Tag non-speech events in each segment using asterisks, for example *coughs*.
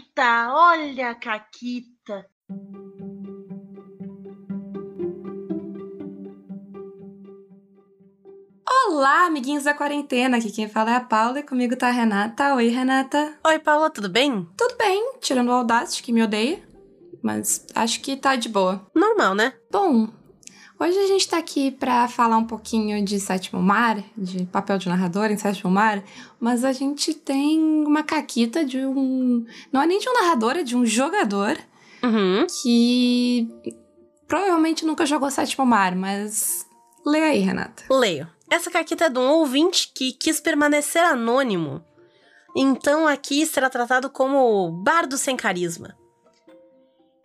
Caquita, olha a Caquita. Olá, amiguinhos da quarentena. Aqui quem fala é a Paula e comigo tá a Renata. Oi, Renata. Oi, Paula, tudo bem? Tudo bem, tirando o Audacity, que me odeia. Mas acho que tá de boa. Normal, né? Bom, hoje a gente tá aqui pra falar um pouquinho de Sétimo Mar, de papel de narrador em Sétimo Mar, mas a gente tem uma caquita de um. Não é nem de um narrador, é de um jogador Uhum. que provavelmente nunca jogou Sétimo Mar, mas. Lê aí, Renata. Leio. Essa caquita é de um ouvinte que quis permanecer anônimo. Então aqui será tratado como bardo sem carisma.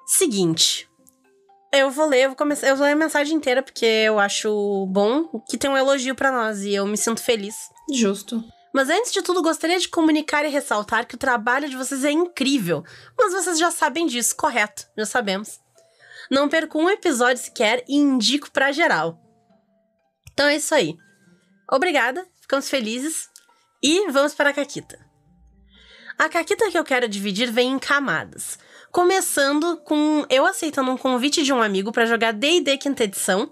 Seguinte. Eu vou ler, eu vou começar, eu vou ler a mensagem inteira porque eu acho bom que tem um elogio pra nós e eu me sinto feliz. Justo. Mas antes de tudo, gostaria de comunicar e ressaltar que o trabalho de vocês é incrível. Mas vocês já sabem disso, correto? Já sabemos. Não perco um episódio sequer e indico pra geral. Então é isso aí. Obrigada, ficamos felizes. E vamos para a Caquita. A Caquita que eu quero dividir vem em camadas. Começando com eu aceitando um convite de um amigo pra jogar D&D quinta edição.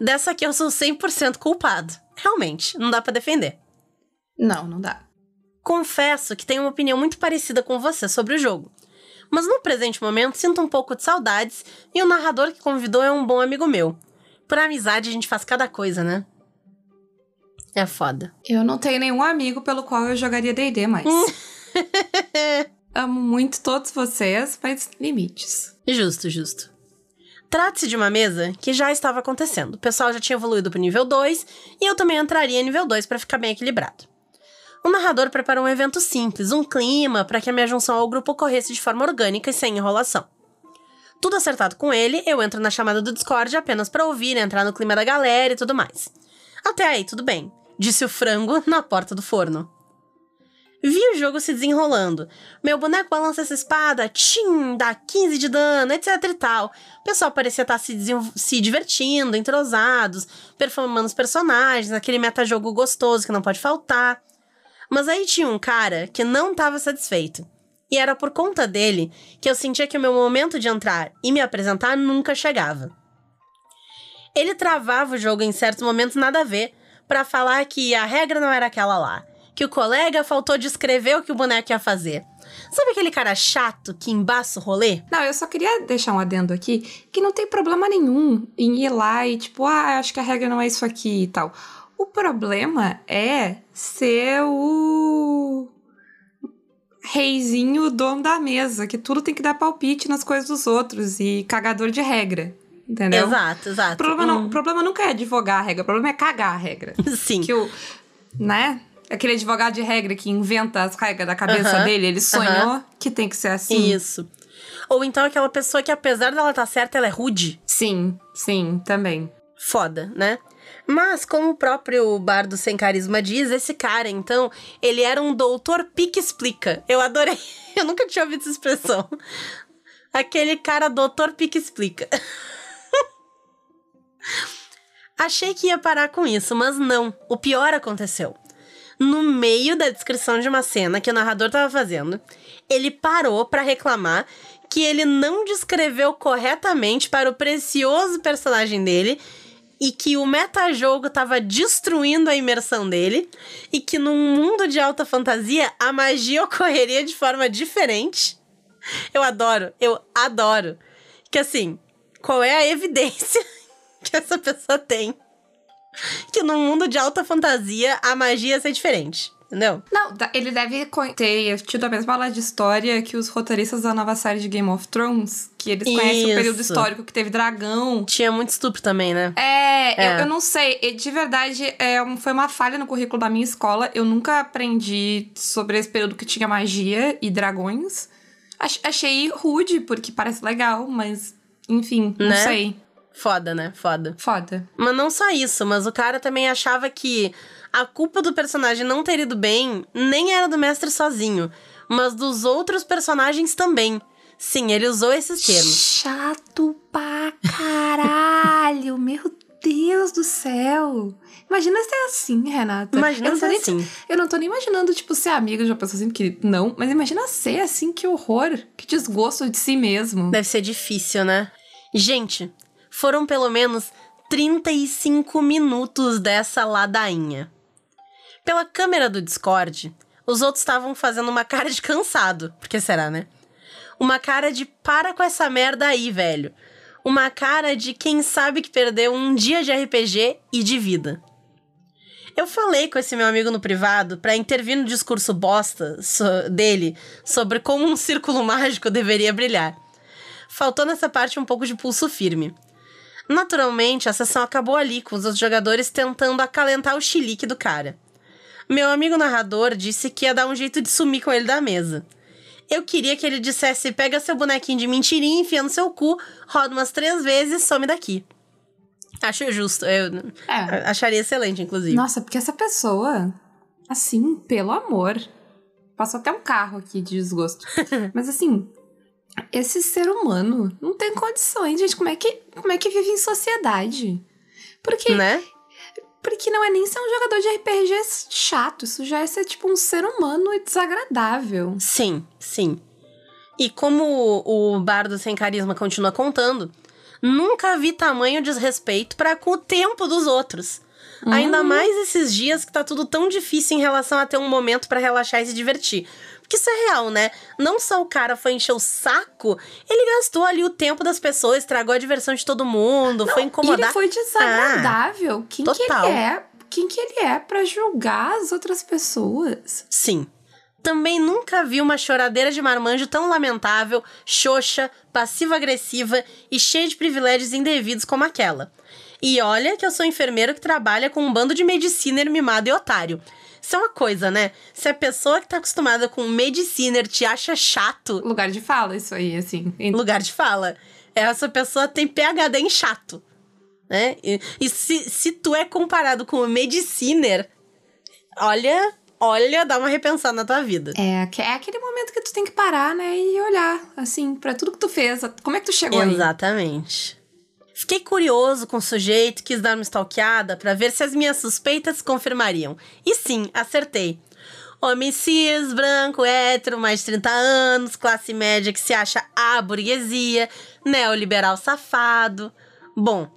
Dessa aqui eu sou 100% culpado. Realmente, não dá pra defender. Não, não dá. Confesso que tenho uma opinião muito parecida com você sobre o jogo. Mas no presente momento sinto um pouco de saudades e o narrador que convidou é um bom amigo meu. Por amizade a gente faz cada coisa, né? É foda. Eu não tenho nenhum amigo pelo qual eu jogaria D&D mais. *laughs* Amo muito todos vocês, mas limites. Justo, justo. Trata-se de uma mesa que já estava acontecendo. O pessoal já tinha evoluído pro nível 2 e eu também entraria em nível 2 para ficar bem equilibrado. O narrador preparou um evento simples, um clima, para que a minha junção ao grupo ocorresse de forma orgânica e sem enrolação. Tudo acertado com ele, eu entro na chamada do Discord apenas para ouvir, entrar no clima da galera e tudo mais. Até aí, tudo bem, disse o frango *laughs* na porta do forno. Vi o jogo se desenrolando. Meu boneco balança essa espada, tchim, dá 15 de dano, etc e tal. O pessoal parecia estar se, desen- se divertindo, entrosados, performando os personagens, aquele metajogo gostoso que não pode faltar. Mas aí tinha um cara que não estava satisfeito. E era por conta dele que eu sentia que o meu momento de entrar e me apresentar nunca chegava. Ele travava o jogo em certos momentos nada a ver, pra falar que a regra não era aquela lá, que o colega faltou descrever o que o boneco ia fazer. Sabe aquele cara chato que embaça o rolê? Não, eu só queria deixar um adendo aqui que não tem problema nenhum em ir lá e tipo, ah, acho que a regra não é isso aqui e tal. O problema é ser o reizinho, dono da mesa, que tudo tem que dar palpite nas coisas dos outros e cagador de regra. Entendeu? Exato, O exato. problema, não, Hum, o problema nunca é advogar a regra, o problema é cagar a regra. *laughs* Sim. que o. Né? Aquele advogado de regra que inventa as regras da cabeça dele, ele sonhou que tem que ser assim. Isso. Ou então aquela pessoa que, apesar dela estar certa, ela é rude. Sim, sim, também. Foda, né? Mas, como o próprio Bardo Sem Carisma diz, esse cara, então, ele era um doutor pique-explica. Eu adorei. *laughs* Eu nunca tinha ouvido essa expressão. Aquele cara doutor pique-explica. *laughs* Achei que ia parar com isso, mas não. O pior aconteceu. No meio da descrição de uma cena que o narrador estava fazendo, ele parou para reclamar que ele não descreveu corretamente para o precioso personagem dele e que o metajogo estava destruindo a imersão dele e que num mundo de alta fantasia a magia ocorreria de forma diferente. Eu adoro, eu adoro. Que assim, qual é a evidência *laughs* que essa pessoa tem que num mundo de alta fantasia a magia ia ser diferente? Entendeu? Não, ele deve ter tido a mesma aula de história que os roteiristas da nova série de Game of Thrones, que eles conhecem o período histórico que teve dragão. Tinha muito estupro também, né? É, É. Eu, eu não sei. De verdade, é, foi uma falha no currículo da minha escola. Eu nunca aprendi sobre esse período que tinha magia e dragões. Ach- achei rude, porque parece legal, mas enfim, não Né? sei. Foda, né? Foda. Foda. Mas não só isso, mas o cara também achava que a culpa do personagem não ter ido bem nem era do mestre sozinho, mas dos outros personagens também. Sim, ele usou esses termos. Chato pra caralho, *laughs* meu Deus do céu! Imagina ser assim, Renata. Imagina eu ser nem- assim. Eu não tô nem imaginando, tipo, ser amiga de uma pessoa assim, que não. Mas imagina ser assim, que horror. Que desgosto de si mesmo. Deve ser difícil, né? Gente, foram pelo menos 35 minutos dessa ladainha. Pela câmera do Discord, os outros estavam fazendo uma cara de cansado. Por que será, né? Uma cara de para com essa merda aí, velho. Uma cara de quem sabe que perdeu um dia de RPG e de vida. Eu falei com esse meu amigo no privado pra intervir no discurso bosta so- dele sobre como um círculo mágico deveria brilhar. Faltou nessa parte um pouco de pulso firme. Naturalmente, a sessão acabou ali, com os outros jogadores tentando acalentar o chilique do cara. Meu amigo narrador disse que ia dar um jeito de sumir com ele da mesa. Eu queria que ele dissesse: pega seu bonequinho de mentirinha, enfia no seu cu, roda umas três vezes e some daqui. Acho justo. Eu É. acharia excelente, inclusive. Nossa, porque essa pessoa, assim, pelo amor. Passou até um carro aqui de desgosto. *laughs* Mas assim, esse ser humano não tem condições, gente. Como é que, como é que vive em sociedade? Porque, Né? porque não é nem ser um jogador de RPG chato. Isso já é ser tipo um ser humano desagradável. Sim, sim. E como o Bardo Sem Carisma continua contando, nunca vi tamanho desrespeito para com o tempo dos outros. Ainda mais esses dias que tá tudo tão difícil em relação a ter um momento para relaxar e se divertir. Porque isso é real, né? Não só o cara foi encher o saco, ele gastou ali o tempo das pessoas, estragou a diversão de todo mundo, foi E incomodar. ele foi desagradável. quem que total. ele é? Quem que ele é pra julgar as outras pessoas? Sim. Também nunca vi uma choradeira de marmanjo tão lamentável, xoxa, passiva-agressiva e cheia de privilégios indevidos como aquela. E olha que eu sou enfermeiro que trabalha com um bando de mediciner mimado e otário. Isso é uma coisa, né? Se a pessoa que tá acostumada com mediciner te acha chato, Lugar de fala, isso aí, assim. lugar de fala, essa pessoa tem PHD em chato. Né? E, e se, se tu é comparado com o mediciner, olha, olha, dá uma repensada na tua vida. É, é aquele momento que tu tem que parar, né, e olhar, assim, pra tudo que tu fez. Como é que tu chegou aí? Exatamente. Fiquei curioso com o sujeito, quis dar uma stalkeada pra ver se as minhas suspeitas se confirmariam. E sim, acertei. Homem cis, branco, hétero, mais de 30 anos, classe média que se acha a burguesia, neoliberal safado. Bom,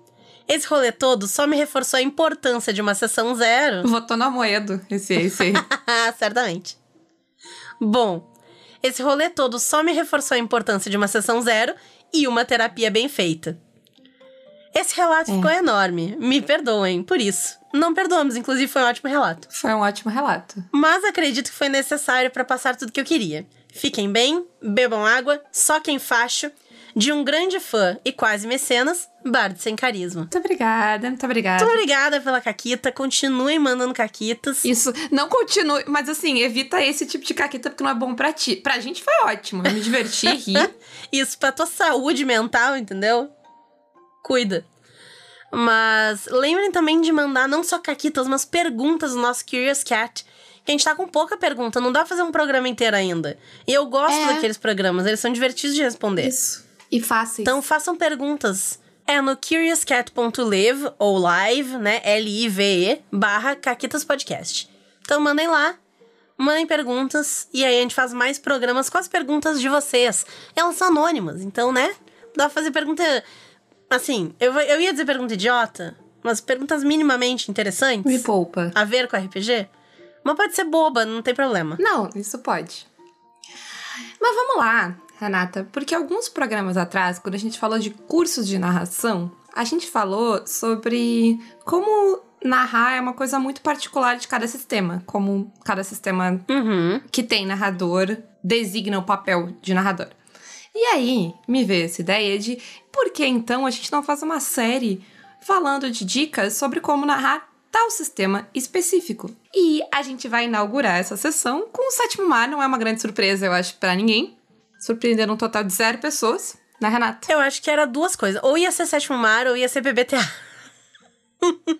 esse rolê todo só me reforçou a importância de uma sessão zero Votou no Amoedo, esse, esse aí. *laughs* Certamente. Bom, esse rolê todo só me reforçou a importância de uma sessão zero e uma terapia bem feita. Esse relato ficou enorme. Me perdoem por isso. Não perdoamos, inclusive foi um ótimo relato. Foi um ótimo relato. Mas acredito que foi necessário para passar tudo que eu queria. Fiquem bem, bebam água, soquem facho. De um grande fã e quase mecenas, Bardo Sem Carisma. Muito obrigada, muito obrigada. Muito obrigada pela caquita. Continuem mandando caquitas. Isso, não continue, mas assim, evita esse tipo de caqueta porque não é bom pra ti. Pra gente foi ótimo, eu me diverti, ri. *laughs* Isso pra tua saúde mental, entendeu? Cuida. Mas lembrem também de mandar não só caquitas, mas perguntas no nosso Curious Cat. Que a gente tá com pouca pergunta, não dá pra fazer um programa inteiro ainda. E eu gosto É. daqueles programas, eles são divertidos de responder. Isso. E fáceis. Então façam perguntas. É no curiouscat.live ou live, né? L-I-V-E barra Caquitas Podcast. Então mandem lá, mandem perguntas e aí a gente faz mais programas com as perguntas de vocês. Elas são anônimas, então, né? Dá pra fazer pergunta. Assim, eu, eu ia dizer pergunta idiota, mas perguntas minimamente interessantes. Me poupa. A ver com RPG. Mas pode ser boba, não tem problema. Não, isso pode. Mas vamos lá, Renata, porque alguns programas atrás, quando a gente falou de cursos de narração, a gente falou sobre como narrar é uma coisa muito particular de cada sistema, como cada sistema Uhum. que tem narrador designa o papel de narrador. E aí me veio essa ideia de por que então a gente não faz uma série falando de dicas sobre como narrar tal sistema específico. E a gente vai inaugurar essa sessão com o sétimo mar, não é uma grande surpresa, eu acho, pra ninguém. Surpreendendo um total de zero pessoas, né, Renata? Eu acho que era duas coisas. Ou ia ser Sétimo Mar ou ia ser PBTA.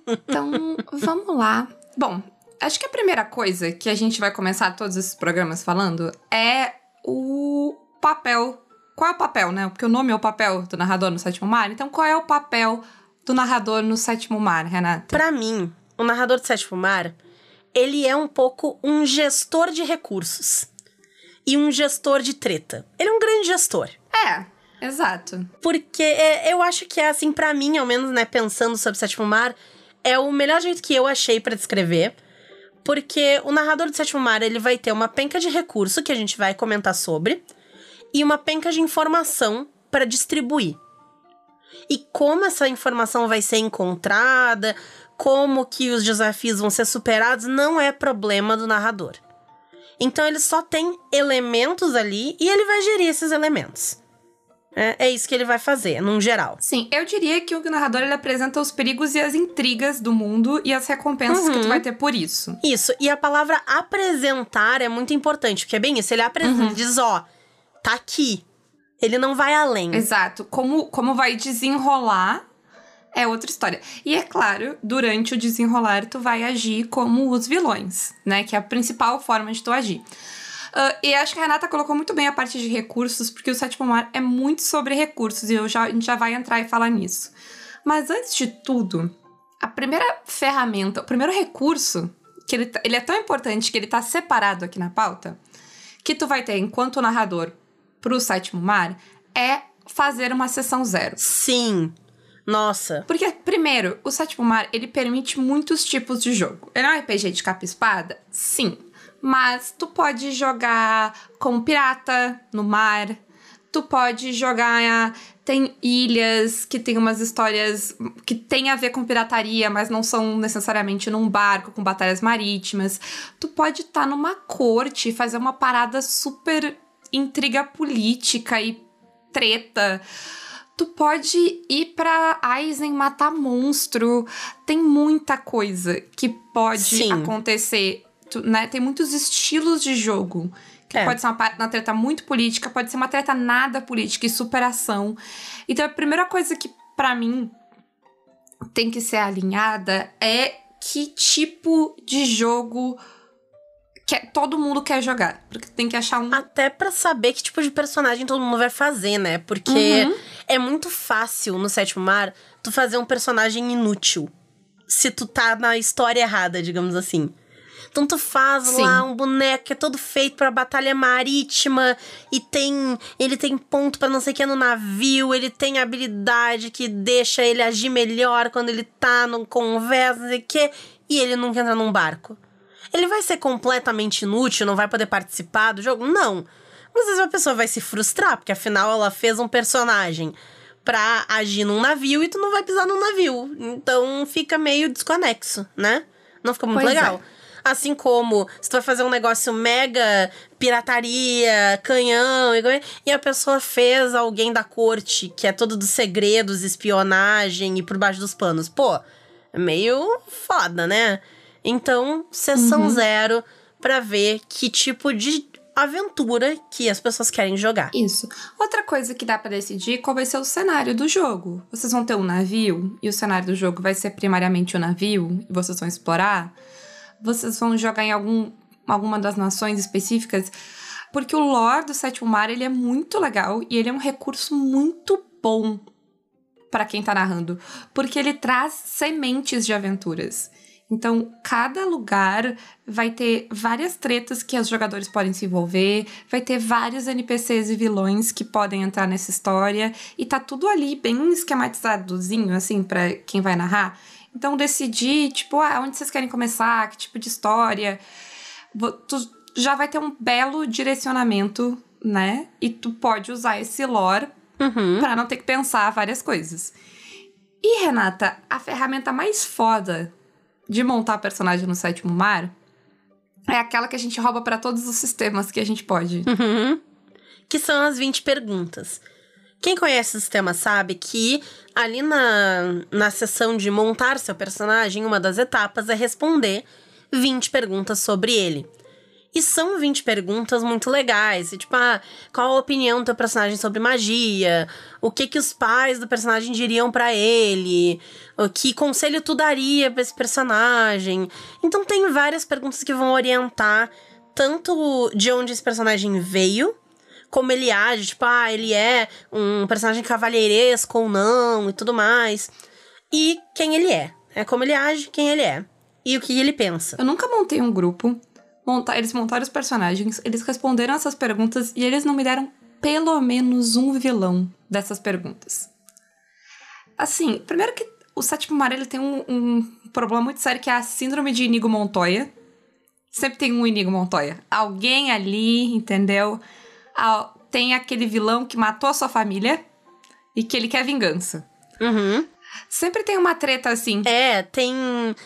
Então, vamos lá. Bom, acho que a primeira coisa que a gente vai começar todos esses programas falando é o papel. Qual é o papel, né? Porque o nome é o papel do narrador no sétimo mar. Então, qual é o papel do narrador no Sétimo Mar, Renata? Pra mim, o narrador do Sétimo Mar, ele é um pouco um gestor de recursos. E um gestor de treta. Ele é um grande gestor. É, exato. Porque é, eu acho que é assim, pra mim, ao menos, né, pensando sobre o Sétimo Mar, é o melhor jeito que eu achei pra descrever. Porque o narrador do Sétimo Mar, ele vai ter uma penca de recurso que a gente vai comentar sobre e uma penca de informação para distribuir. E como essa informação vai ser encontrada, como que os desafios vão ser superados, não é problema do narrador. Então ele só tem elementos ali e ele vai gerir esses elementos. É, é isso que ele vai fazer, num geral. Sim, eu diria que o narrador ele apresenta os perigos e as intrigas do mundo e as recompensas uhum. que tu vai ter por isso. Isso, e a palavra apresentar é muito importante, porque é bem isso, ele apresenta, uhum. diz, ó, tá aqui. Ele não vai além. Exato. Como, como vai desenrolar é outra história. E é claro, durante o desenrolar, tu vai agir como os vilões, né? Que é a principal forma de tu agir. Uh, e acho que a Renata colocou muito bem a parte de recursos, porque o Sétimo Mar é muito sobre recursos, e eu já, a gente já vai entrar e falar nisso. Mas antes de tudo, a primeira ferramenta, o primeiro recurso, que ele, tá, ele é tão importante que ele tá separado aqui na pauta, que tu vai ter enquanto narrador pro Sétimo Mar, é fazer uma sessão zero. Sim. Nossa. Porque, primeiro, o Sétimo Mar, ele permite muitos tipos de jogo. Ele é um RPG de capa e espada? Sim. Mas tu pode jogar como pirata no mar. Tu pode jogar. Tem ilhas que tem umas histórias que tem a ver com pirataria, mas não são necessariamente num barco com batalhas marítimas. Tu pode estar tá numa corte e fazer uma parada super intriga política e treta tu pode ir pra Aizen matar monstro. Tem muita coisa que pode Sim. acontecer. Tu, né? Tem muitos estilos de jogo. Que é. pode ser uma, uma treta muito política, pode ser uma treta nada política e superação. Então a primeira coisa que, para mim, tem que ser alinhada é que tipo de jogo que todo mundo quer jogar. Porque tem que achar um. Até para saber que tipo de personagem todo mundo vai fazer, né? Porque uhum. é muito fácil no sétimo mar tu fazer um personagem inútil. Se tu tá na história errada, digamos assim. Então tu faz Sim. lá um boneco que é todo feito para batalha marítima e tem ele tem ponto para não sei o que no navio, ele tem habilidade que deixa ele agir melhor quando ele tá no conversa, não sei o que, e ele nunca entra num barco. Ele vai ser completamente inútil, não vai poder participar do jogo? Não. Mas às vezes a pessoa vai se frustrar, porque afinal ela fez um personagem pra agir num navio e tu não vai pisar num navio. Então fica meio desconexo, né? Não fica muito pois legal. É. Assim como se tu vai fazer um negócio mega pirataria, canhão, e a pessoa fez alguém da corte, que é todo dos segredos, espionagem e por baixo dos panos. Pô, é meio foda, né? Então, sessão uhum. zero para ver que tipo de aventura que as pessoas querem jogar. Isso. Outra coisa que dá para decidir qual vai ser o cenário do jogo. Vocês vão ter um navio e o cenário do jogo vai ser primariamente o um navio e vocês vão explorar. Vocês vão jogar em algum, alguma das nações específicas. Porque o lore do Sétimo Mar ele é muito legal e ele é um recurso muito bom para quem tá narrando. Porque ele traz sementes de aventuras. Então, cada lugar vai ter várias tretas que os jogadores podem se envolver, vai ter vários NPCs e vilões que podem entrar nessa história, e tá tudo ali bem esquematizadozinho, assim, para quem vai narrar. Então, decidir, tipo, ah, onde vocês querem começar, que tipo de história. Tu já vai ter um belo direcionamento, né? E tu pode usar esse lore uhum. para não ter que pensar várias coisas. E, Renata, a ferramenta mais foda de montar personagem no sétimo mar é aquela que a gente rouba para todos os sistemas que a gente pode. Uhum. Que são as 20 perguntas. Quem conhece o sistema sabe que ali na, na sessão de montar seu personagem, uma das etapas é responder 20 perguntas sobre ele. E são 20 perguntas muito legais. Tipo, ah, qual a opinião do teu personagem sobre magia? O que que os pais do personagem diriam para ele? O que conselho tu daria pra esse personagem? Então tem várias perguntas que vão orientar tanto de onde esse personagem veio, como ele age, tipo, ah, ele é um personagem cavalheiresco ou não, e tudo mais. e quem ele é. É como ele age, quem ele é. E o que ele pensa. Eu nunca montei um grupo. Eles montaram os personagens, eles responderam essas perguntas e eles não me deram pelo menos um vilão dessas perguntas. Assim, primeiro que o sétimo mar ele tem um, um problema muito sério que é a síndrome de Inigo Montoya. Sempre tem um Inigo Montoya. Alguém ali, entendeu? Tem aquele vilão que matou a sua família e que ele quer vingança. Uhum. Sempre tem uma treta assim. É, tem,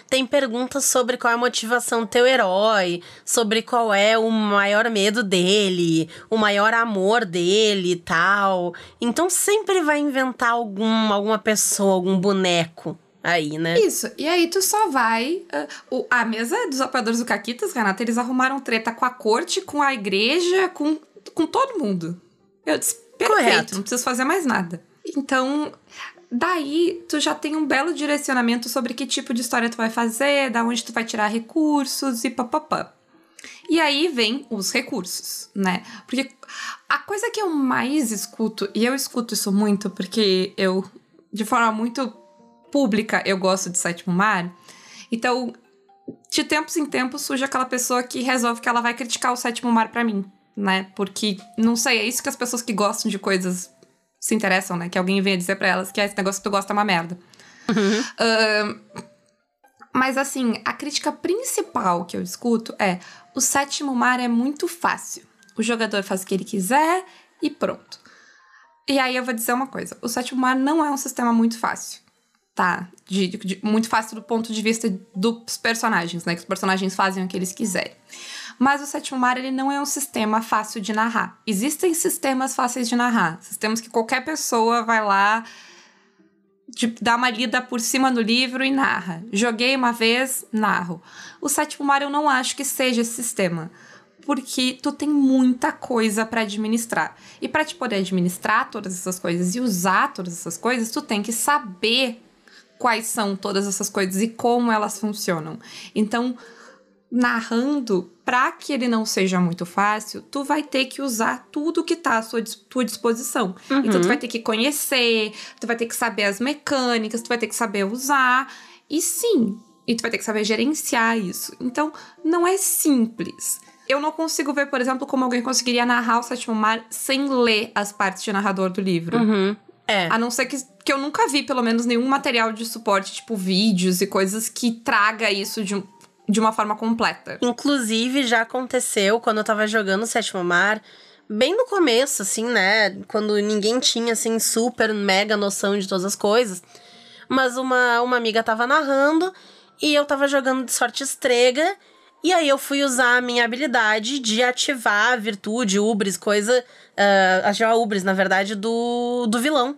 tem perguntas sobre qual é a motivação do teu herói, sobre qual é o maior medo dele, o maior amor dele e tal. Então sempre vai inventar algum, alguma pessoa, algum boneco aí, né? Isso. E aí tu só vai. Uh, o, a mesa dos apoiadores do Caquitas, Renata, eles arrumaram treta com a corte, com a igreja, com, com todo mundo. Eu disse, perfeito, Correto. não preciso fazer mais nada. Então, Daí, tu já tem um belo direcionamento sobre que tipo de história tu vai fazer, da onde tu vai tirar recursos e papapá. E aí vem os recursos, né? Porque a coisa que eu mais escuto, e eu escuto isso muito porque eu, de forma muito pública, eu gosto de Sétimo Mar. Então, de tempos em tempos surge aquela pessoa que resolve que ela vai criticar o Sétimo Mar para mim, né? Porque, não sei, é isso que as pessoas que gostam de coisas se interessam, né? Que alguém venha dizer para elas que esse negócio que tu gosta é uma merda. Uhum. Uh, mas assim, a crítica principal que eu escuto é: o sétimo mar é muito fácil. O jogador faz o que ele quiser e pronto. E aí eu vou dizer uma coisa: o sétimo mar não é um sistema muito fácil. Tá? De, de, muito fácil do ponto de vista dos personagens, né? Que os personagens fazem o que eles quiserem. Mas o sétimo mar ele não é um sistema fácil de narrar. Existem sistemas fáceis de narrar, sistemas que qualquer pessoa vai lá de, dá uma lida por cima do livro e narra. Joguei uma vez, narro. O sétimo mar eu não acho que seja esse sistema, porque tu tem muita coisa para administrar. E para te poder administrar todas essas coisas e usar todas essas coisas, tu tem que saber quais são todas essas coisas e como elas funcionam. Então, narrando, para que ele não seja muito fácil, tu vai ter que usar tudo que tá à sua tua disposição. Uhum. Então tu vai ter que conhecer, tu vai ter que saber as mecânicas, tu vai ter que saber usar. E sim, e tu vai ter que saber gerenciar isso. Então, não é simples. Eu não consigo ver, por exemplo, como alguém conseguiria narrar o Sétimo Mar sem ler as partes de narrador do livro. Uhum. É. A não ser que, que eu nunca vi, pelo menos, nenhum material de suporte, tipo vídeos e coisas que traga isso de um de uma forma completa. Inclusive, já aconteceu quando eu tava jogando Sétimo Mar, bem no começo, assim, né? Quando ninguém tinha, assim, super mega noção de todas as coisas. Mas uma, uma amiga tava narrando e eu tava jogando de sorte estrega. E aí eu fui usar a minha habilidade de ativar a virtude, ubris, coisa. Uh, ativar ubris, na verdade, do, do vilão.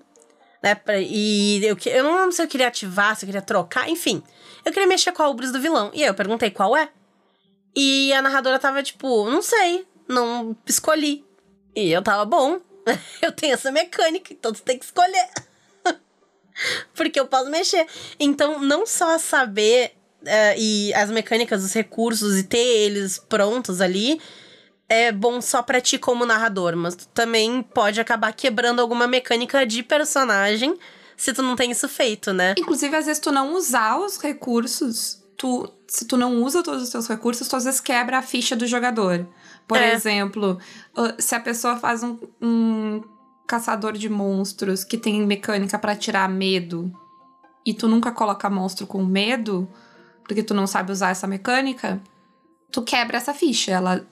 Né? E eu, eu não lembro se eu queria ativar, se eu queria trocar, enfim. Eu queria mexer com a ubris do vilão. E aí eu perguntei qual é. E a narradora tava tipo, não sei, não escolhi. E eu tava, bom, *laughs* eu tenho essa mecânica, então tu tem que escolher. *laughs* Porque eu posso mexer. Então, não só saber uh, e as mecânicas, os recursos e ter eles prontos ali é bom só pra ti como narrador, mas tu também pode acabar quebrando alguma mecânica de personagem se tu não tem isso feito, né? Inclusive, às vezes tu não usar os recursos, tu, se tu não usa todos os teus recursos, tu às vezes quebra a ficha do jogador. Por é. exemplo, se a pessoa faz um, um caçador de monstros que tem mecânica para tirar medo e tu nunca coloca monstro com medo, porque tu não sabe usar essa mecânica, tu quebra essa ficha. Ela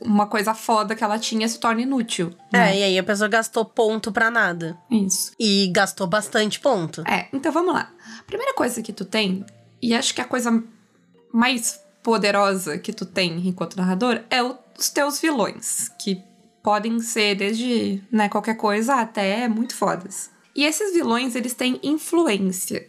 uma coisa foda que ela tinha se torna inútil. É, né? e aí a pessoa gastou ponto pra nada. Isso. E gastou bastante ponto. É, então vamos lá. Primeira coisa que tu tem, e acho que a coisa mais poderosa que tu tem enquanto narrador é os teus vilões, que podem ser desde né, qualquer coisa até muito fodas. E esses vilões, eles têm influência.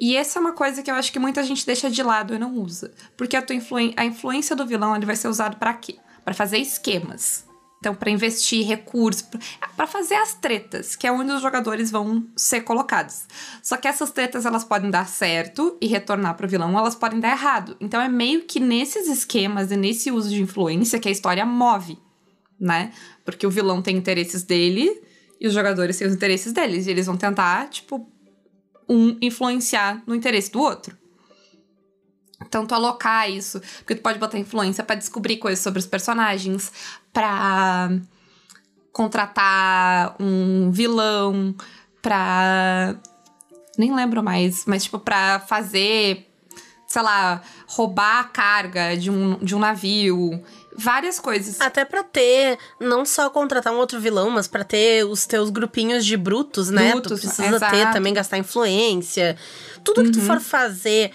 E essa é uma coisa que eu acho que muita gente deixa de lado e não usa. Porque a, tua influ a influência do vilão ele vai ser usado para quê? Para fazer esquemas. Então, para investir recursos, para fazer as tretas, que é onde os jogadores vão ser colocados. Só que essas tretas elas podem dar certo e retornar para o vilão, ou elas podem dar errado. Então, é meio que nesses esquemas e nesse uso de influência que a história move, né? Porque o vilão tem interesses dele e os jogadores têm os interesses deles. E eles vão tentar, tipo, um influenciar no interesse do outro. Tu alocar isso, porque tu pode botar influência para descobrir coisas sobre os personagens, pra contratar um vilão, pra. Nem lembro mais, mas tipo, pra fazer, sei lá, roubar a carga de um, de um navio. Várias coisas. Até pra ter, não só contratar um outro vilão, mas pra ter os teus grupinhos de brutos, né? Brutos, tu precisa exato. ter também, gastar influência. Tudo que tu Uhum. for fazer.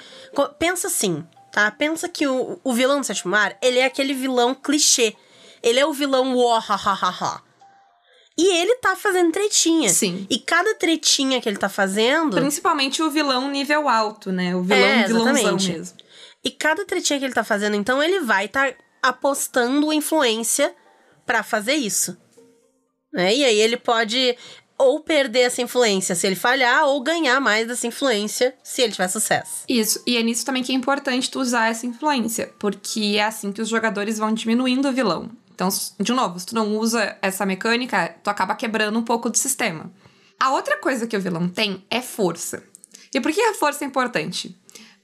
Pensa assim, tá? Pensa que o, o vilão do sétimo mar, ele é aquele vilão clichê. Ele é o vilão ha. E ele tá fazendo tretinha. Sim. E cada tretinha que ele tá fazendo. Principalmente o vilão nível alto, né? O vilão É, vilãozão mesmo. E cada tretinha que ele tá fazendo, então, ele vai tá apostando influência pra fazer isso. Né? E aí ele pode ou perder essa influência se ele falhar, ou ganhar mais dessa influência se ele tiver sucesso. Isso, e é nisso também que é importante tu usar essa influência, porque é assim que os jogadores vão diminuindo o vilão. Então, de novo, se tu não usa essa mecânica, tu acaba quebrando um pouco do sistema. A outra coisa que o vilão tem é força. E por que a força é importante?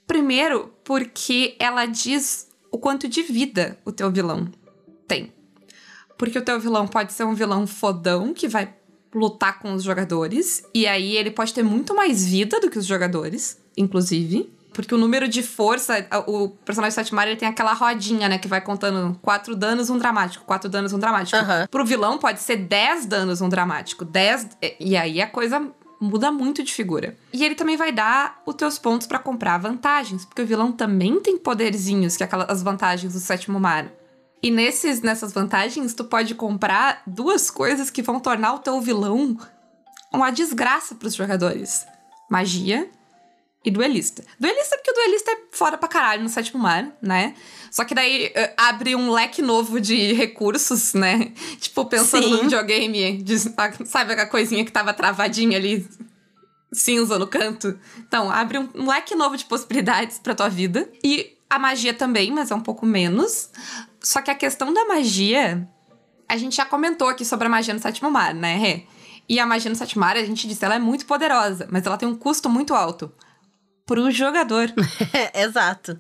Primeiro, porque ela diz o quanto de vida o teu vilão tem. Porque o teu vilão pode ser um vilão fodão que vai lutar com os jogadores. E aí ele pode ter muito mais vida do que os jogadores, inclusive. Porque o número de força, o personagem Satmar, ele tem aquela rodinha, né? Que vai contando quatro danos, um dramático, quatro danos, um dramático. Aham. Pro vilão pode ser 10 danos, um dramático. 10. E aí a coisa muda muito de figura. E ele também vai dar os teus pontos pra comprar vantagens. Porque o vilão também tem poderzinhos, que é aquelas as vantagens do sétimo mar. E nesses, nessas vantagens, tu pode comprar duas coisas que vão tornar o teu vilão uma desgraça pros jogadores: magia e duelista. Duelista, porque o duelista é foda pra caralho no sétimo mar, né? Só que daí eh, abre um leque novo de recursos, né? *laughs* Tipo, pensando no Sim. videogame, de- sabe aquela coisinha que tava travadinha ali, cinza no canto? Então, abre um, um leque novo de possibilidades pra tua vida. E a magia também, mas é um pouco menos. Só que a questão da magia, a gente já comentou aqui sobre a magia no sétimo mar, né, Rê? E a magia no sétimo mar, a gente disse, ela é muito poderosa, mas ela tem um custo muito alto pro jogador. É, *laughs* exato.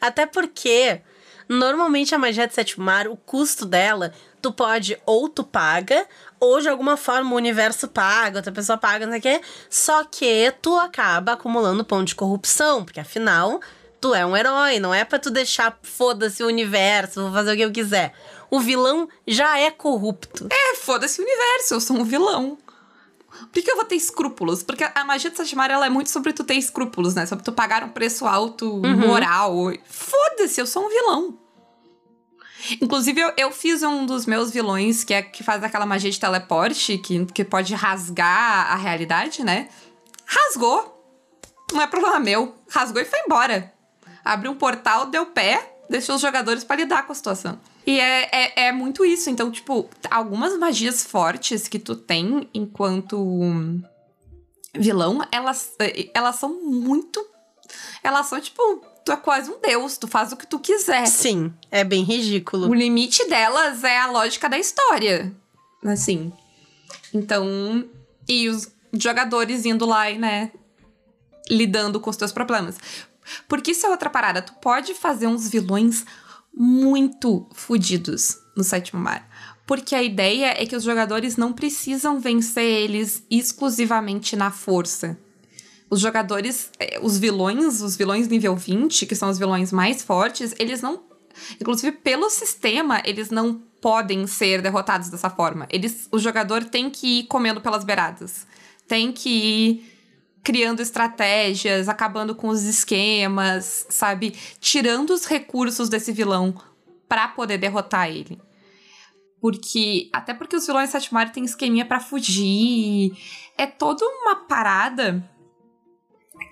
Até porque, normalmente a magia de sétimo mar, o custo dela, tu pode ou tu paga, ou de alguma forma o universo paga, outra pessoa paga, não sei o quê. Só que tu acaba acumulando ponto de corrupção, porque afinal, tu é um herói, não é pra tu deixar foda-se o universo, vou fazer o que eu quiser. O vilão já é corrupto. É, foda-se o universo, eu sou um vilão. Por que, eu vou ter escrúpulos? Porque a magia de Sashimar, ela é muito sobre tu ter escrúpulos, né? Sobre tu pagar um preço alto, moral. Foda-se, eu sou um vilão. Inclusive, eu, eu fiz um dos meus vilões, que é que faz aquela magia de teleporte, que, que pode rasgar a realidade, né? Rasgou. Não é problema meu. Rasgou e foi embora. Abriu um portal, deu pé, deixou os jogadores pra lidar com a situação. E é, é, é muito isso. Então, tipo, algumas magias fortes que tu tem enquanto vilão, elas, eh, elas são muito. Elas são, tipo, tu é quase um deus, tu faz o que tu quiser. Sim, é bem ridículo. O limite delas é a lógica da história. Assim. Então. E os jogadores indo lá e, né? Lidando com os teus problemas. Porque isso é outra parada. Tu pode fazer uns vilões muito fodidos no sétimo mar. Porque a ideia é que os jogadores não precisam vencer eles exclusivamente na força. Os jogadores, eh, os vilões, os vilões nível 20, que são os vilões mais fortes, eles não. Inclusive, pelo sistema, eles não podem ser derrotados dessa forma. Eles, o jogador tem que ir comendo pelas beiradas. Tem que ir criando estratégias, acabando com os esquemas, sabe? Tirando os recursos desse vilão pra poder derrotar ele. Porque. Até porque os vilões Satmari têm esqueminha pra fugir. É toda uma parada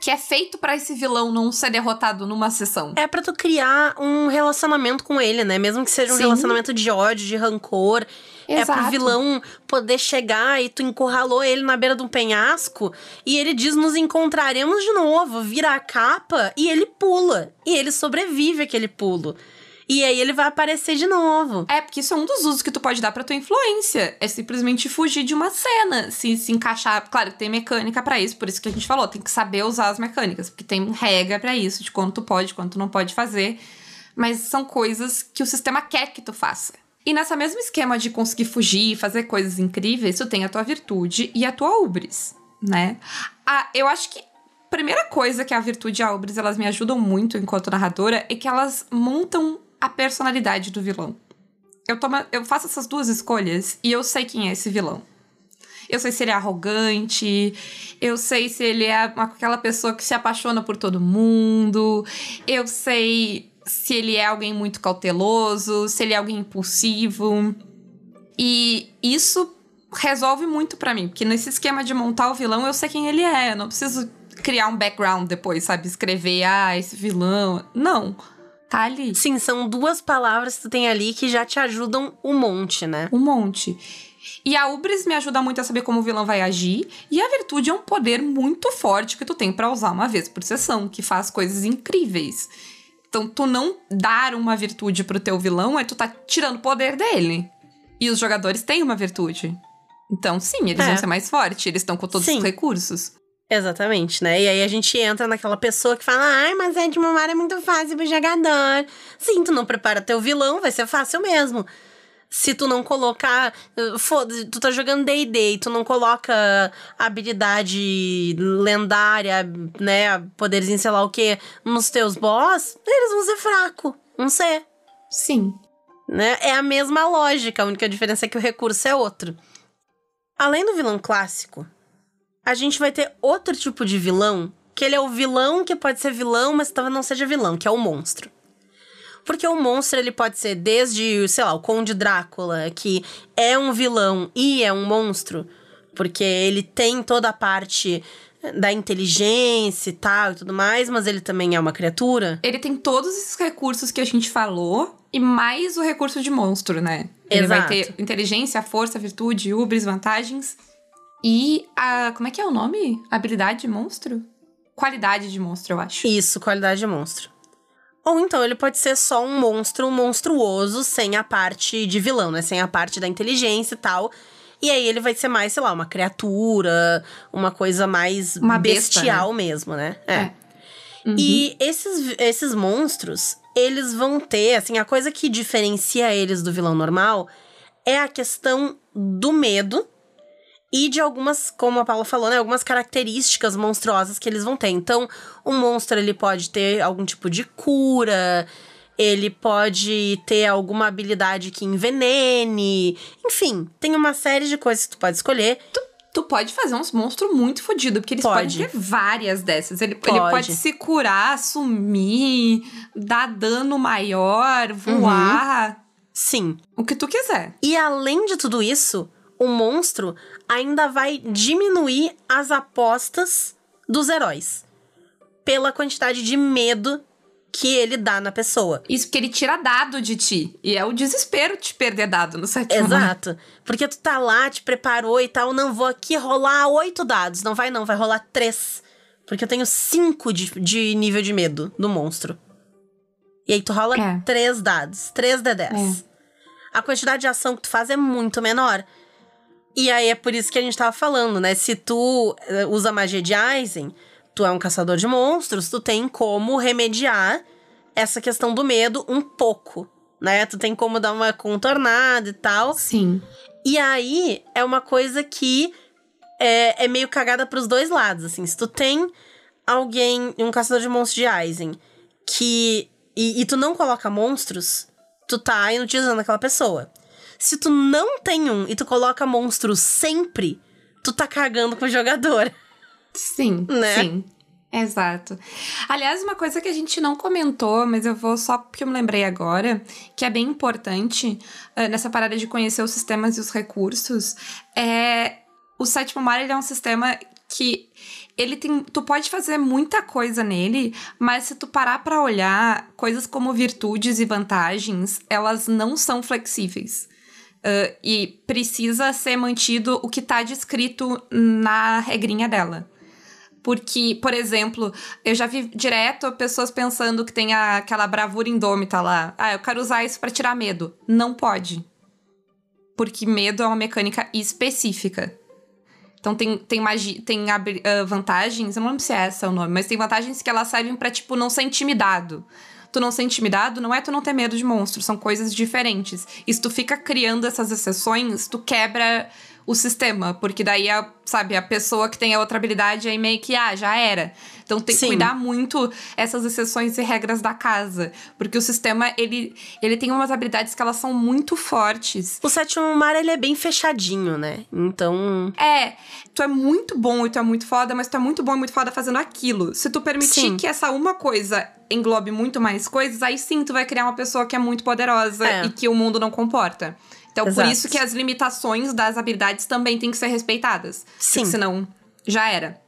que é feito pra esse vilão não ser derrotado numa sessão. É pra tu criar um relacionamento com ele, né? Mesmo que seja um Sim. relacionamento de ódio, de rancor. É pro Exato. vilão poder chegar e tu encurralou ele na beira de um penhasco e ele diz: Nos encontraremos de novo. Vira a capa e ele pula. E ele sobrevive aquele pulo. E aí ele vai aparecer de novo. É, porque isso é um dos usos que tu pode dar pra tua influência. É simplesmente fugir de uma cena. Se, se encaixar. Claro, tem mecânica para isso, por isso que a gente falou. Tem que saber usar as mecânicas. Porque tem regra para isso, de quanto tu pode, quanto não pode fazer. Mas são coisas que o sistema quer que tu faça. E nessa mesmo esquema de conseguir fugir fazer coisas incríveis, tu tem a tua virtude e a tua ubris, né? Ah, eu acho que a primeira coisa que a virtude e a ubris elas me ajudam muito enquanto narradora é que elas montam a personalidade do vilão. Eu, tomo, eu faço essas duas escolhas e eu sei quem é esse vilão. Eu sei se ele é arrogante, eu sei se ele é aquela pessoa que se apaixona por todo mundo, eu sei se ele é alguém muito cauteloso, se ele é alguém impulsivo. E isso resolve muito para mim, porque nesse esquema de montar o vilão eu sei quem ele é, eu não preciso criar um background depois, sabe? Escrever, ah, esse vilão. Não tá ali. Sim, são duas palavras que tu tem ali que já te ajudam um monte, né? Um monte. E a Ubris me ajuda muito a saber como o vilão vai agir. E a virtude é um poder muito forte que tu tem para usar uma vez por sessão, que faz coisas incríveis. Então, tu não dar uma virtude pro teu vilão é tu tá tirando o poder dele. E os jogadores têm uma virtude. Então, sim, eles é. vão ser mais fortes, eles estão com todos sim. os recursos. Exatamente, né? E aí a gente entra naquela pessoa que fala: ai, mas é de é muito fácil pro jogador. Sim, tu não prepara teu vilão, vai ser fácil mesmo. Se tu não colocar. Foda tu tá jogando DD e tu não coloca habilidade lendária, né? Poderes em sei lá o que, nos teus boss, eles vão ser fraco. Vão ser. Sim. Né? É a mesma lógica, a única diferença é que o recurso é outro. Além do vilão clássico, a gente vai ter outro tipo de vilão, que ele é o vilão que pode ser vilão, mas talvez não seja vilão, que é o monstro. Porque o monstro, ele pode ser desde, sei lá, o Conde Drácula, que é um vilão e é um monstro, porque ele tem toda a parte da inteligência e tal e tudo mais, mas ele também é uma criatura. Ele tem todos esses recursos que a gente falou e mais o recurso de monstro, né? Ele Exato. vai ter inteligência, força, virtude, ubris, vantagens. E a. Como é que é o nome? Habilidade de monstro? Qualidade de monstro, eu acho. Isso, qualidade de monstro. Ou então ele pode ser só um monstro monstruoso, sem a parte de vilão, né? Sem a parte da inteligência e tal. E aí ele vai ser mais, sei lá, uma criatura, uma coisa mais uma bestial besta, né? mesmo, né? É. é. Uhum. E esses, esses monstros, eles vão ter, assim, a coisa que diferencia eles do vilão normal é a questão do medo e de algumas, como a Paula falou, né, algumas características monstruosas que eles vão ter. Então, um monstro ele pode ter algum tipo de cura, ele pode ter alguma habilidade que envenene, enfim, tem uma série de coisas que tu pode escolher. Tu, tu pode fazer uns monstros muito fodidos, porque eles pode. podem ter várias dessas. Ele pode. ele pode se curar, sumir, dar dano maior, voar. Uhum. Sim. O que tu quiser. E além de tudo isso, o monstro ainda vai diminuir as apostas dos heróis pela quantidade de medo que ele dá na pessoa. Isso porque ele tira dado de ti. E é o desespero te perder dado no sétimo Exato. Porque tu tá lá, te preparou e tal. Não vou aqui rolar oito dados. Não vai, não. Vai rolar três. Porque eu tenho cinco de, de nível de medo do monstro. E aí tu rola é. três dados. Três de dez. É. A quantidade de ação que tu faz é muito menor. E aí é por isso que a gente tava falando, né? Se tu eh, usa magia de Aizen, tu é um caçador de monstros, tu tem como remediar essa questão do medo um pouco, né? Tu tem como dar uma contornada e tal. Sim. E aí é uma coisa que é, é meio cagada pros dois lados, assim. Se tu tem alguém, um caçador de monstros de Aizen, que. E, e tu não coloca monstros, tu tá inutilizando aquela pessoa. Se tu não tem um e tu coloca monstro sempre, tu tá cagando com o jogador. Sim, né? sim. Exato. Aliás, uma coisa que a gente não comentou, mas eu vou só porque eu me lembrei agora, que é bem importante uh, nessa parada de conhecer os sistemas e os recursos, é o sétimo mar ele é um sistema que ele tem, tu pode fazer muita coisa nele, mas se tu parar para olhar, coisas como virtudes e vantagens, elas não são flexíveis. Uh, e precisa ser mantido o que está descrito na regrinha dela. Porque, por exemplo, eu já vi direto pessoas pensando que tem a, aquela bravura indômita lá. Ah, eu quero usar isso para tirar medo. Não pode. Porque medo é uma mecânica específica. Então tem, tem, magia, tem uh, vantagens, eu não lembro se é essa o nome, mas tem vantagens que elas servem pra, tipo, não ser intimidado. Tu não ser intimidado não é tu não ter medo de monstros, são coisas diferentes. E se tu fica criando essas exceções, tu quebra o sistema, porque daí a, sabe, a pessoa que tem a outra habilidade aí meio que, ah, já era. Então tem que cuidar muito essas exceções e regras da casa, porque o sistema, ele, ele tem umas habilidades que elas são muito fortes. O sétimo mar, ele é bem fechadinho, né? Então. É, tu é muito bom e tu é muito foda, mas tu é muito bom e muito foda fazendo aquilo. Se tu permitir Sim. que essa uma coisa englobe muito mais coisas, aí sim tu vai criar uma pessoa que é muito poderosa É. e que o mundo não comporta. Então, Exato. por isso que as limitações das habilidades também têm que ser respeitadas. Sim. Porque senão, já era.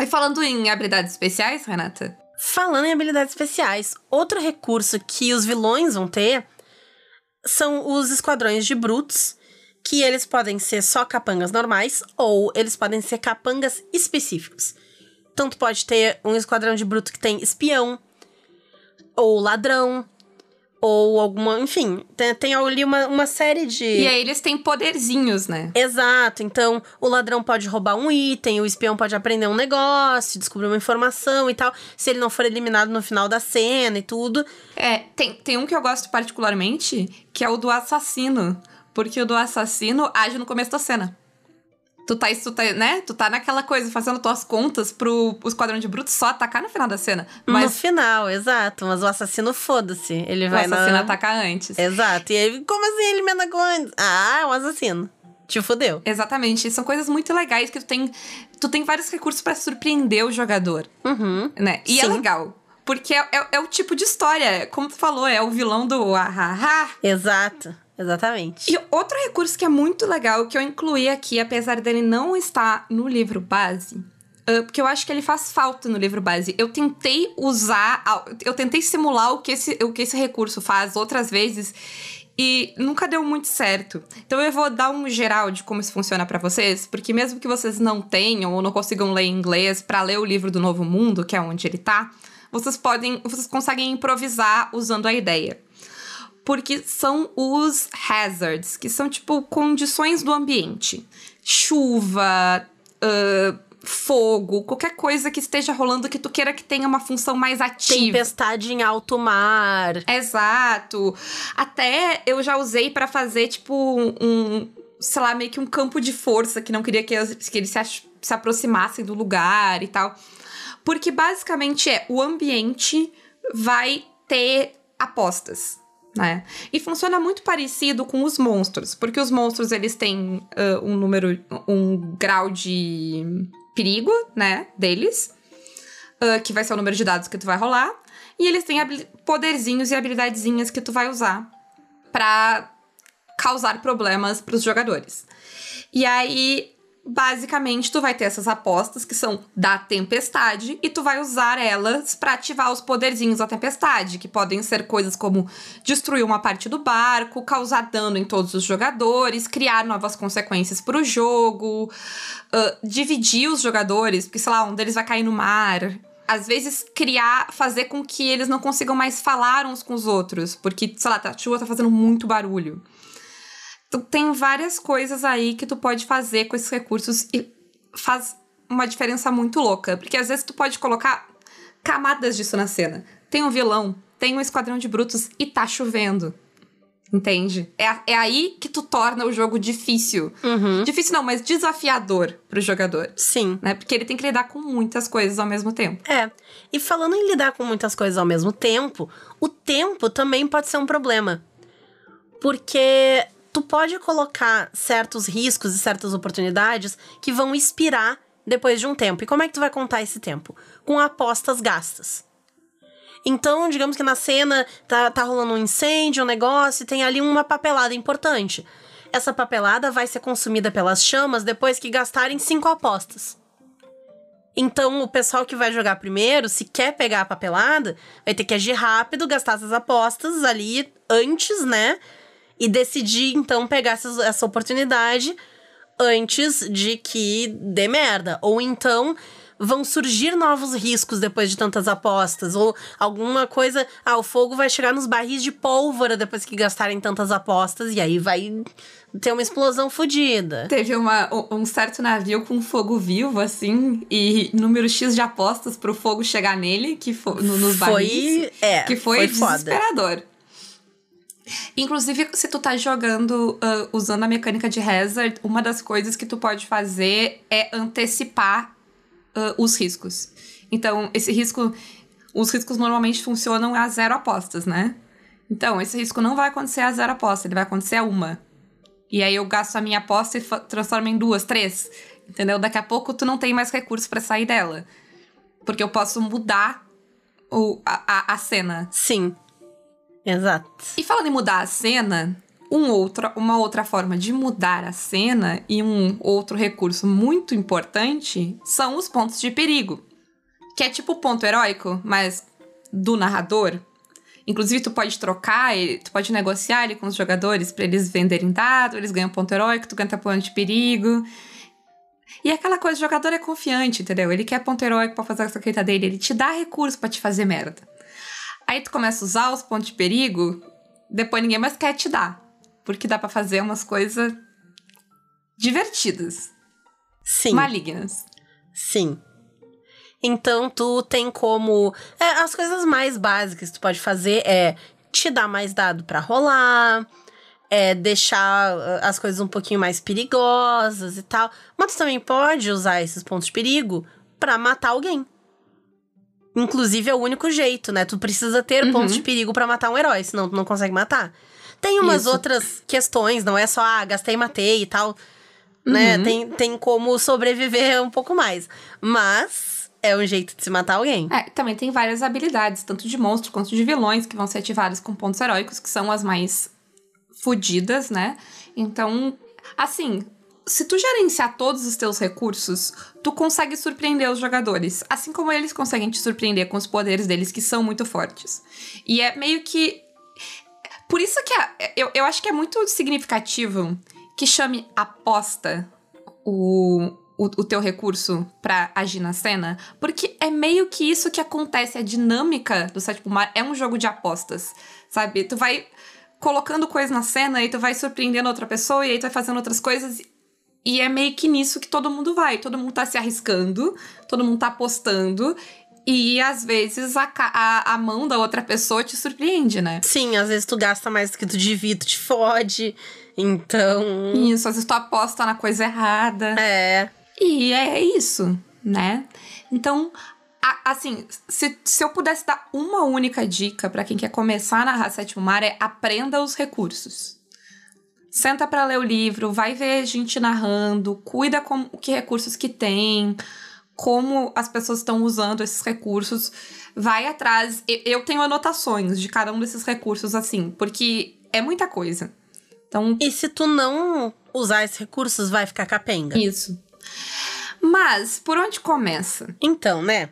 E falando em habilidades especiais, Renata? Falando em habilidades especiais, outro recurso que os vilões vão ter são os esquadrões de brutos, que eles podem ser só capangas normais ou eles podem ser capangas específicos. Então pode ter um esquadrão de bruto que tem espião, ou ladrão, ou alguma. Enfim, tem, tem ali uma, uma série de. E aí eles têm poderzinhos, né? Exato. Então, o ladrão pode roubar um item, o espião pode aprender um negócio, descobrir uma informação e tal. Se ele não for eliminado no final da cena e tudo. É, tem, tem um que eu gosto particularmente, que é o do assassino. Porque o do assassino age no começo da cena. Tu tá, tu tá, né? Tu tá naquela coisa, fazendo tuas contas pro esquadrão de brutos só atacar no final da cena. no Mas final, exato. Mas o assassino, foda-se. Ele o vai assassino na... ataca antes. Exato. E aí, como assim ele me atacou antes? Ah, é um assassino. Te fudeu. Exatamente. São coisas muito legais que tu tem. Tu tem vários recursos pra surpreender o jogador, Uhum. né? E é Sim. legal. Porque é, é- é o tipo de história, como tu falou, é o vilão do ahaha. Exato. Exatamente. E outro recurso que é muito legal, que eu incluí aqui, apesar dele não estar no livro base, ah, porque eu acho que ele faz falta no livro base. Eu tentei usar, eu tentei simular o que esse, o que esse recurso faz outras vezes e nunca deu muito certo. Então eu vou dar um geral de como isso funciona pra vocês, porque mesmo que vocês não tenham ou não consigam ler em inglês pra ler o livro do Novo Mundo, que é onde ele tá, vocês podem, vocês conseguem improvisar usando a ideia porque são os hazards, que são tipo condições do ambiente. Chuva, ah, fogo, qualquer coisa que esteja rolando que tu queira que tenha uma função mais ativa. Tempestade em alto mar. Exato. Até eu já usei pra fazer, tipo, um, sei lá, meio que um campo de força, que não queria que, eles- que eles se, se aproximassem do lugar e tal. Porque basicamente é o ambiente vai ter apostas. Né? E funciona muito parecido com os monstros, porque os monstros eles têm ah, um número, um grau de perigo, né, deles, ah, que vai ser o número de dados que tu vai rolar, e eles têm poderzinhos e habilidadezinhas que tu vai usar pra causar problemas pros jogadores. E aí, basicamente, tu vai ter essas apostas que são da tempestade e tu vai usar elas pra ativar os poderzinhos da tempestade, que podem ser coisas como destruir uma parte do barco, causar dano em todos os jogadores, criar novas consequências pro jogo, ah, dividir os jogadores, porque sei lá, um deles vai cair no mar. Às vezes, criar, fazer com que eles não consigam mais falar uns com os outros, porque, sei lá, a chuva tá fazendo muito barulho. Tu tem várias coisas aí que tu pode fazer com esses recursos e faz uma diferença muito louca. Porque às vezes tu pode colocar camadas disso na cena. Tem um vilão, tem um esquadrão de brutos e tá chovendo. Entende? É, é aí que tu torna o jogo difícil. Uhum. Difícil não, mas desafiador pro jogador. Sim. Né? Porque ele tem que lidar com muitas coisas ao mesmo tempo. É. E falando em lidar com muitas coisas ao mesmo tempo, o tempo também pode ser um problema. Porque tu pode colocar certos riscos e certas oportunidades que vão expirar depois de um tempo. E como é que tu vai contar esse tempo? Com apostas gastas. Então, digamos que na cena tá, tá rolando um incêndio, um negócio, e tem ali uma papelada importante. Essa papelada vai ser consumida pelas chamas depois que gastarem cinco apostas. Então, o pessoal que vai jogar primeiro, se quer pegar a papelada, vai ter que agir rápido, gastar essas apostas ali antes, né? E decidir, então, pegar essas- essa oportunidade antes de que dê merda. Ou então, vão surgir novos riscos depois de tantas apostas. Ou alguma coisa. Ah, o fogo vai chegar nos barris de pólvora depois que gastarem tantas apostas. E aí vai ter uma explosão fodida. Teve uma, um certo navio com fogo vivo, assim, e número X de apostas pro fogo chegar nele, que foi no, nos Foi. barris. É. que foi, foda. desesperador. Inclusive, se tu tá jogando ah, usando a mecânica de Hazard, uma das coisas que tu pode fazer é antecipar ah, os riscos. Então, esse risco. Os riscos normalmente funcionam a zero apostas, né? Então, esse risco não vai acontecer a zero aposta, ele vai acontecer a uma. E aí eu gasto a minha aposta e transformo em duas, três. Entendeu? Daqui a pouco tu não tem mais recurso pra sair dela. Porque eu posso mudar o, a, a cena. Sim. Exato. E falando em mudar a cena, um outro, uma outra forma de mudar a cena e um outro recurso muito importante são os pontos de perigo. Que é tipo o ponto heróico, mas do narrador. Inclusive, tu pode trocar, tu pode negociar ele com os jogadores pra eles venderem dado, eles ganham ponto heróico, tu ganha ponto de perigo. E é aquela coisa, o jogador é confiante, entendeu? Ele quer ponto heróico pra fazer a saqueta dele, ele te dá recurso pra te fazer merda. Aí tu começa a usar os pontos de perigo, depois ninguém mais quer te dar. Porque dá pra fazer umas coisas divertidas, Sim. malignas. Sim. Então tu tem como. É, as coisas mais básicas que tu pode fazer é te dar mais dado pra rolar, é deixar ah, as coisas um pouquinho mais perigosas e tal. Mas tu também pode usar esses pontos de perigo pra matar alguém. Inclusive é o único jeito, né? Tu precisa ter Uhum. pontos de perigo pra matar um herói, senão tu não consegue matar. Tem umas Isso. outras questões, não é só, ah, gastei e matei e tal né? Uhum. Tem, tem como sobreviver um pouco mais. Mas é um jeito de se matar alguém. É, também tem várias habilidades, tanto de monstro quanto de vilões, que vão ser ativadas com pontos heróicos, que são as mais fodidas, né? Então, assim, se tu gerenciar todos os teus recursos, tu consegue surpreender os jogadores. Assim como eles conseguem te surpreender com os poderes deles, que são muito fortes. E é meio que. Por isso que a- eu, eu acho que é muito significativo que chame aposta o, o, o teu recurso pra agir na cena, porque é meio que isso que acontece, a dinâmica do Sétimo Mar é um jogo de apostas, sabe? Tu vai colocando coisas na cena e tu vai surpreendendo outra pessoa e aí tu vai fazendo outras coisas e é meio que nisso que todo mundo vai, todo mundo tá se arriscando, todo mundo tá apostando e às vezes a, a, a mão da outra pessoa te surpreende, né? Sim, às vezes tu gasta mais do que tu divide, tu te fode. Então. Isso, às vezes tu aposta na coisa errada. É. E é isso, né? Então, a- assim, se, se eu pudesse dar uma única dica pra quem quer começar a narrar Sétimo Mar é aprenda os recursos. Senta pra ler o livro, vai ver gente narrando, cuida com que recursos que tem, como as pessoas estão usando esses recursos, vai atrás. Eu tenho anotações de cada um desses recursos, assim, porque é muita coisa. Então, E se tu não usar esses recursos, vai ficar capenga. isso. Mas, por onde começa? Então, né?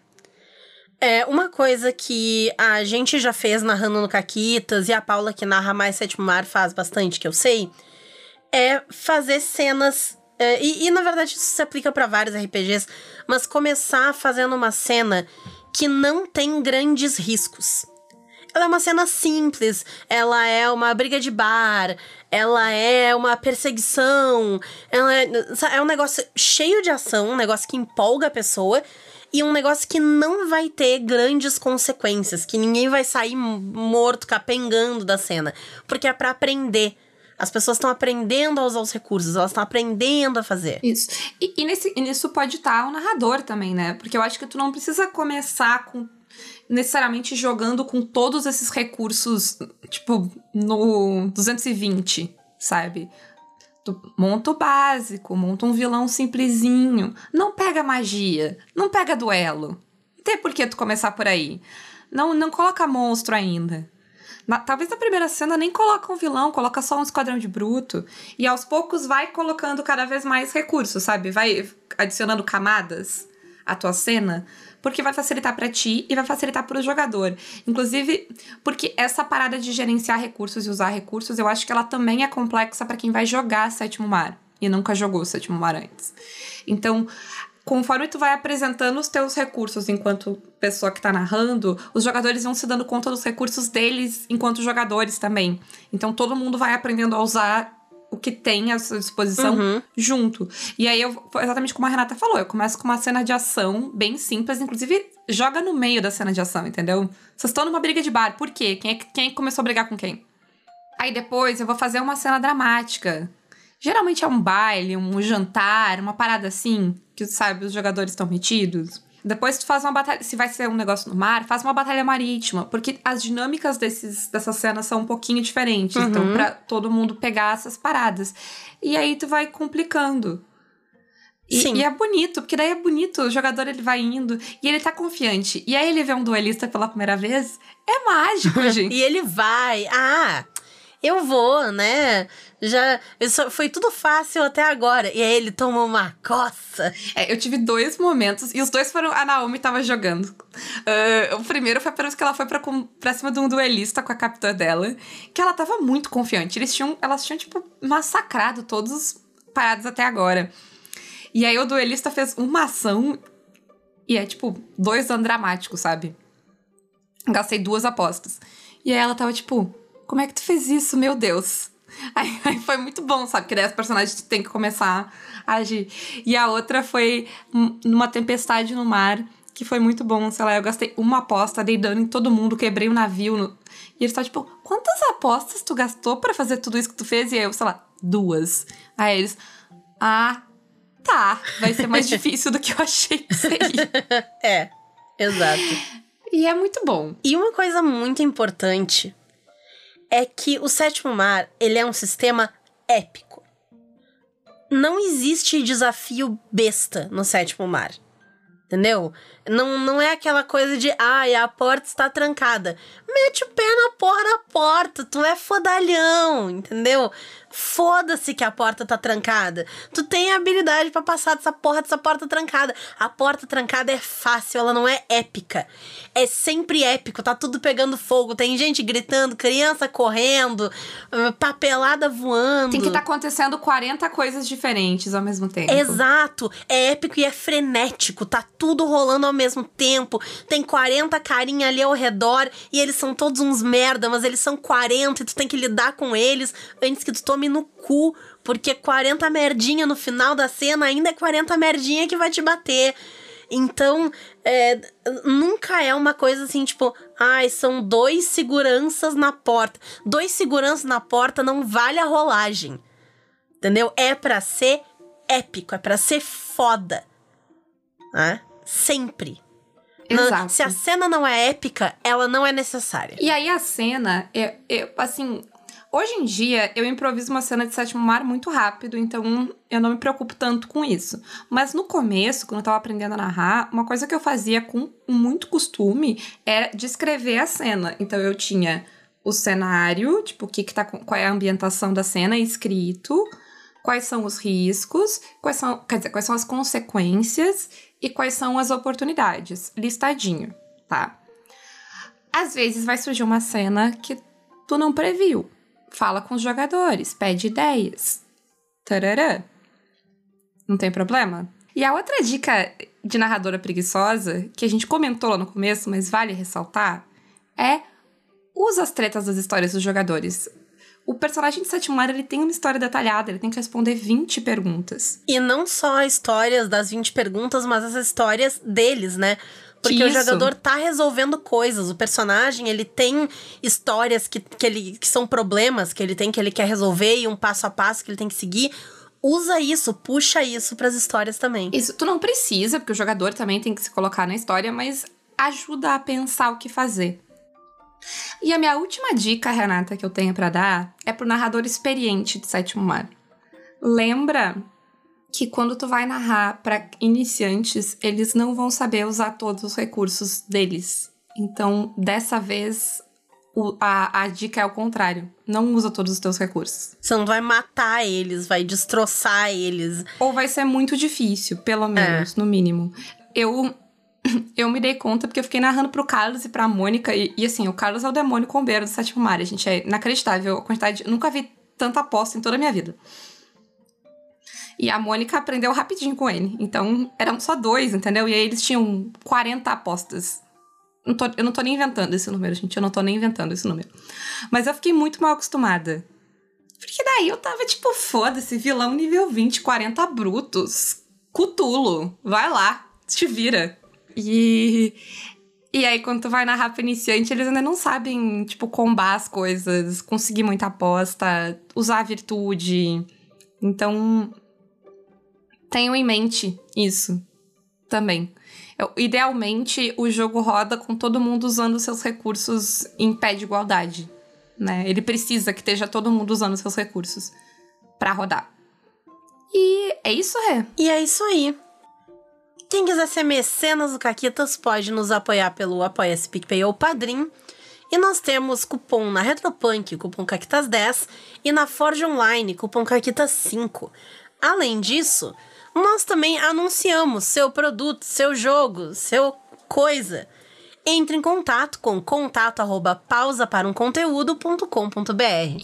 É uma coisa que a gente já fez narrando no Caquitas e a Paula que narra mais Sétimo Mar faz bastante, que eu sei, é fazer cenas. é, e, e, na verdade isso se aplica pra vários RPGs, mas começar fazendo uma cena que não tem grandes riscos. Ela é uma cena simples, ela é uma briga de bar, ela é uma perseguição, ela é, é um negócio cheio de ação, um negócio que empolga a pessoa e um negócio que não vai ter grandes consequências, que ninguém vai sair morto, capengando da cena, porque é pra aprender. As pessoas estão aprendendo a usar os recursos, elas estão aprendendo a fazer. Isso. E, e nesse, e nisso pode estar o narrador também, né? Porque eu acho que tu não precisa começar com necessariamente jogando com todos esses recursos, tipo, no 220, sabe? Tu monta o básico, monta um vilão simplesinho. Não pega magia, não pega duelo. Não tem por que tu começar por aí. Não, não coloca monstro ainda. Na- talvez na primeira cena nem coloca um vilão, coloca só um esquadrão de bruto. E aos poucos vai colocando cada vez mais recursos, sabe? Vai adicionando camadas à tua cena, porque vai facilitar pra ti e vai facilitar pro jogador. Inclusive, porque essa parada de gerenciar recursos e usar recursos, eu acho que ela também é complexa pra quem vai jogar Sétimo Mar e nunca jogou Sétimo Mar antes. Então, conforme tu vai apresentando os teus recursos enquanto pessoa que tá narrando, os jogadores vão se dando conta dos recursos deles enquanto jogadores também. Então todo mundo vai aprendendo a usar o que tem à sua disposição Uhum. junto. E aí, eu, exatamente como a Renata falou, eu começo com uma cena de ação bem simples, inclusive joga no meio da cena de ação, entendeu? Vocês estão numa briga de bar, por quê? Quem, é, que- quem é que começou a brigar com quem? Aí depois eu vou fazer uma cena dramática. Geralmente é um baile, um jantar, uma parada assim, que sabe, os jogadores estão metidos. Depois tu faz uma batalha, se vai ser um negócio no mar, faz uma batalha marítima, porque as dinâmicas desses, dessas cenas são um pouquinho diferentes, então Uhum. pra todo mundo pegar essas paradas. E aí tu vai complicando. E, Sim. e é bonito, porque daí é bonito, o jogador ele vai indo e ele tá confiante. E aí ele vê um duelista pela primeira vez, é mágico, *laughs* gente. E ele vai. Ah, eu vou, né? Já. Isso foi tudo fácil até agora. E aí ele toma uma coça. É, eu tive dois momentos, e os dois foram. A Naomi tava jogando. Ah, o primeiro foi parece que ela foi pra, com- pra cima de um duelista com a capitã dela, que ela tava muito confiante. Eles tinham, elas tinham, tipo, massacrado todos os parados até agora. E aí o duelista fez uma ação e é, tipo, dois danos dramáticos, sabe? Gastei duas apostas. E aí ela tava, tipo, como é que tu fez isso, meu Deus? Aí, aí foi muito bom, sabe? Porque daí as personagens têm que começar a agir. E a outra foi numa tempestade no mar, que foi muito bom. Sei lá, eu gastei uma aposta, dei dano em todo mundo, quebrei o navio. no- E eles estavam tipo, quantas apostas tu gastou pra fazer tudo isso que tu fez? E aí eu, sei lá, duas. Aí eles, ah, tá. Vai ser mais *laughs* difícil do que eu achei que seria. *laughs* É, exato. E é muito bom. E uma coisa muito importante é que o sétimo mar, ele é um sistema épico. Não existe desafio besta no sétimo mar. Entendeu? Não, não é aquela coisa de, ai, a porta está trancada. Mete o pé na porra da porta, tu é fodalhão, entendeu? Foda-se que a porta tá trancada. Tu tem a habilidade pra passar dessa porra dessa porta trancada. A porta trancada é fácil, ela não é épica. É sempre épico, tá tudo pegando fogo, tem gente gritando, criança correndo, papelada voando. Tem que estar acontecendo 40 coisas diferentes ao mesmo tempo. Exato, é épico e é frenético, tá tudo rolando ao mesmo tempo. Tem 40 carinha ali ao redor e eles são todos uns merda, mas eles são 40 e tu tem que lidar com eles antes que tu tome no cu, porque 40 merdinha no final da cena ainda é 40 merdinha que vai te bater. Então, é, nunca é uma coisa assim, tipo, ai, são dois seguranças na porta. Dois seguranças na porta não vale a rolagem. Entendeu? É pra ser épico, é pra ser foda. Né? Sempre. Não- se a cena não é épica, ela não é necessária. E aí a cena, eu, eu, assim, hoje em dia eu improviso uma cena de sétimo mar muito rápido, então eu não me preocupo tanto com isso. Mas no começo, quando eu tava aprendendo a narrar, uma coisa que eu fazia com muito costume era descrever a cena. Então eu tinha o cenário, tipo, o que que tá, qual é a ambientação da cena escrito, quais são os riscos, quais são, quer dizer, quais são as consequências e quais são as oportunidades, listadinho, tá? Às vezes vai surgir uma cena que tu não previu. Fala com os jogadores, pede ideias. Tarará. Não tem problema? E a outra dica de narradora preguiçosa, que a gente comentou lá no começo, mas vale ressaltar, é usa as tretas das histórias dos jogadores. O personagem de Sétimo Mar, ele tem uma história detalhada, ele tem que responder 20 perguntas. E não só histórias das 20 perguntas, mas as histórias deles, né? Porque o Isso. jogador tá resolvendo coisas. O personagem, ele tem histórias que, que, ele, que são problemas que ele tem, que ele quer resolver e um passo a passo que ele tem que seguir. Usa isso, puxa isso pras histórias também. Isso tu não precisa, porque o jogador também tem que se colocar na história, mas ajuda a pensar o que fazer. E a minha última dica, Renata, que eu tenho pra dar é pro narrador experiente de Sétimo Mar. Lembra que quando tu vai narrar pra iniciantes, eles não vão saber usar todos os recursos deles. Então, dessa vez, o- a, a dica é o contrário. Não usa todos os teus recursos. Você não vai matar eles, vai destroçar eles. Ou vai ser muito difícil, pelo menos, no mínimo. Eu *coughs* eu me dei conta porque eu fiquei narrando pro Carlos e pra Mônica. E, e, assim, o Carlos é o demônio combeiro do sétimo mar. A gente é inacreditável. A quantidade. nunca vi tanta aposta em toda a minha vida. E a Mônica aprendeu rapidinho com ele. Então, eram só dois, entendeu? E aí eles tinham 40 apostas. Não tô, eu não tô nem inventando esse número, gente. Eu não tô nem inventando esse número. Mas eu fiquei muito mal acostumada. Porque daí eu tava tipo, foda-se, vilão nível 20, 40 brutos. Cutulo, vai lá, te vira. E. E aí, quando tu vai na rapa iniciante, eles ainda não sabem, tipo, combar as coisas, conseguir muita aposta, usar a virtude. Então, tenham em mente isso também. Eu, idealmente, o jogo roda com todo mundo usando seus recursos em pé de igualdade. Né? Ele precisa que esteja todo mundo usando seus recursos para rodar. E é isso, Rê. E é isso aí. Quem quiser ser mecenas do Caquitas pode nos apoiar pelo Apoia-se PicPay ou Padrim. E nós temos cupom na Retropunk, cupom Caquitas10, e na Forge Online, cupom Caquitas5. Além disso, nós também anunciamos seu produto, seu jogo, seu coisa. Entre em contato com contato arroba pausa para um.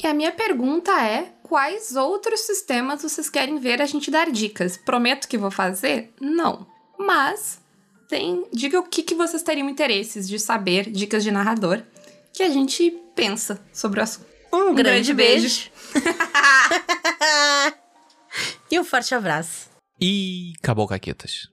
E a minha pergunta é: quais outros sistemas vocês querem ver a gente dar dicas? Prometo que vou fazer? Não. Mas tem, diga o que, que vocês teriam interesses de saber, dicas de narrador, que a gente pensa sobre o assunto. Um, Um grande, grande beijo. *laughs* e um forte abraço. E acabou, Caquetas.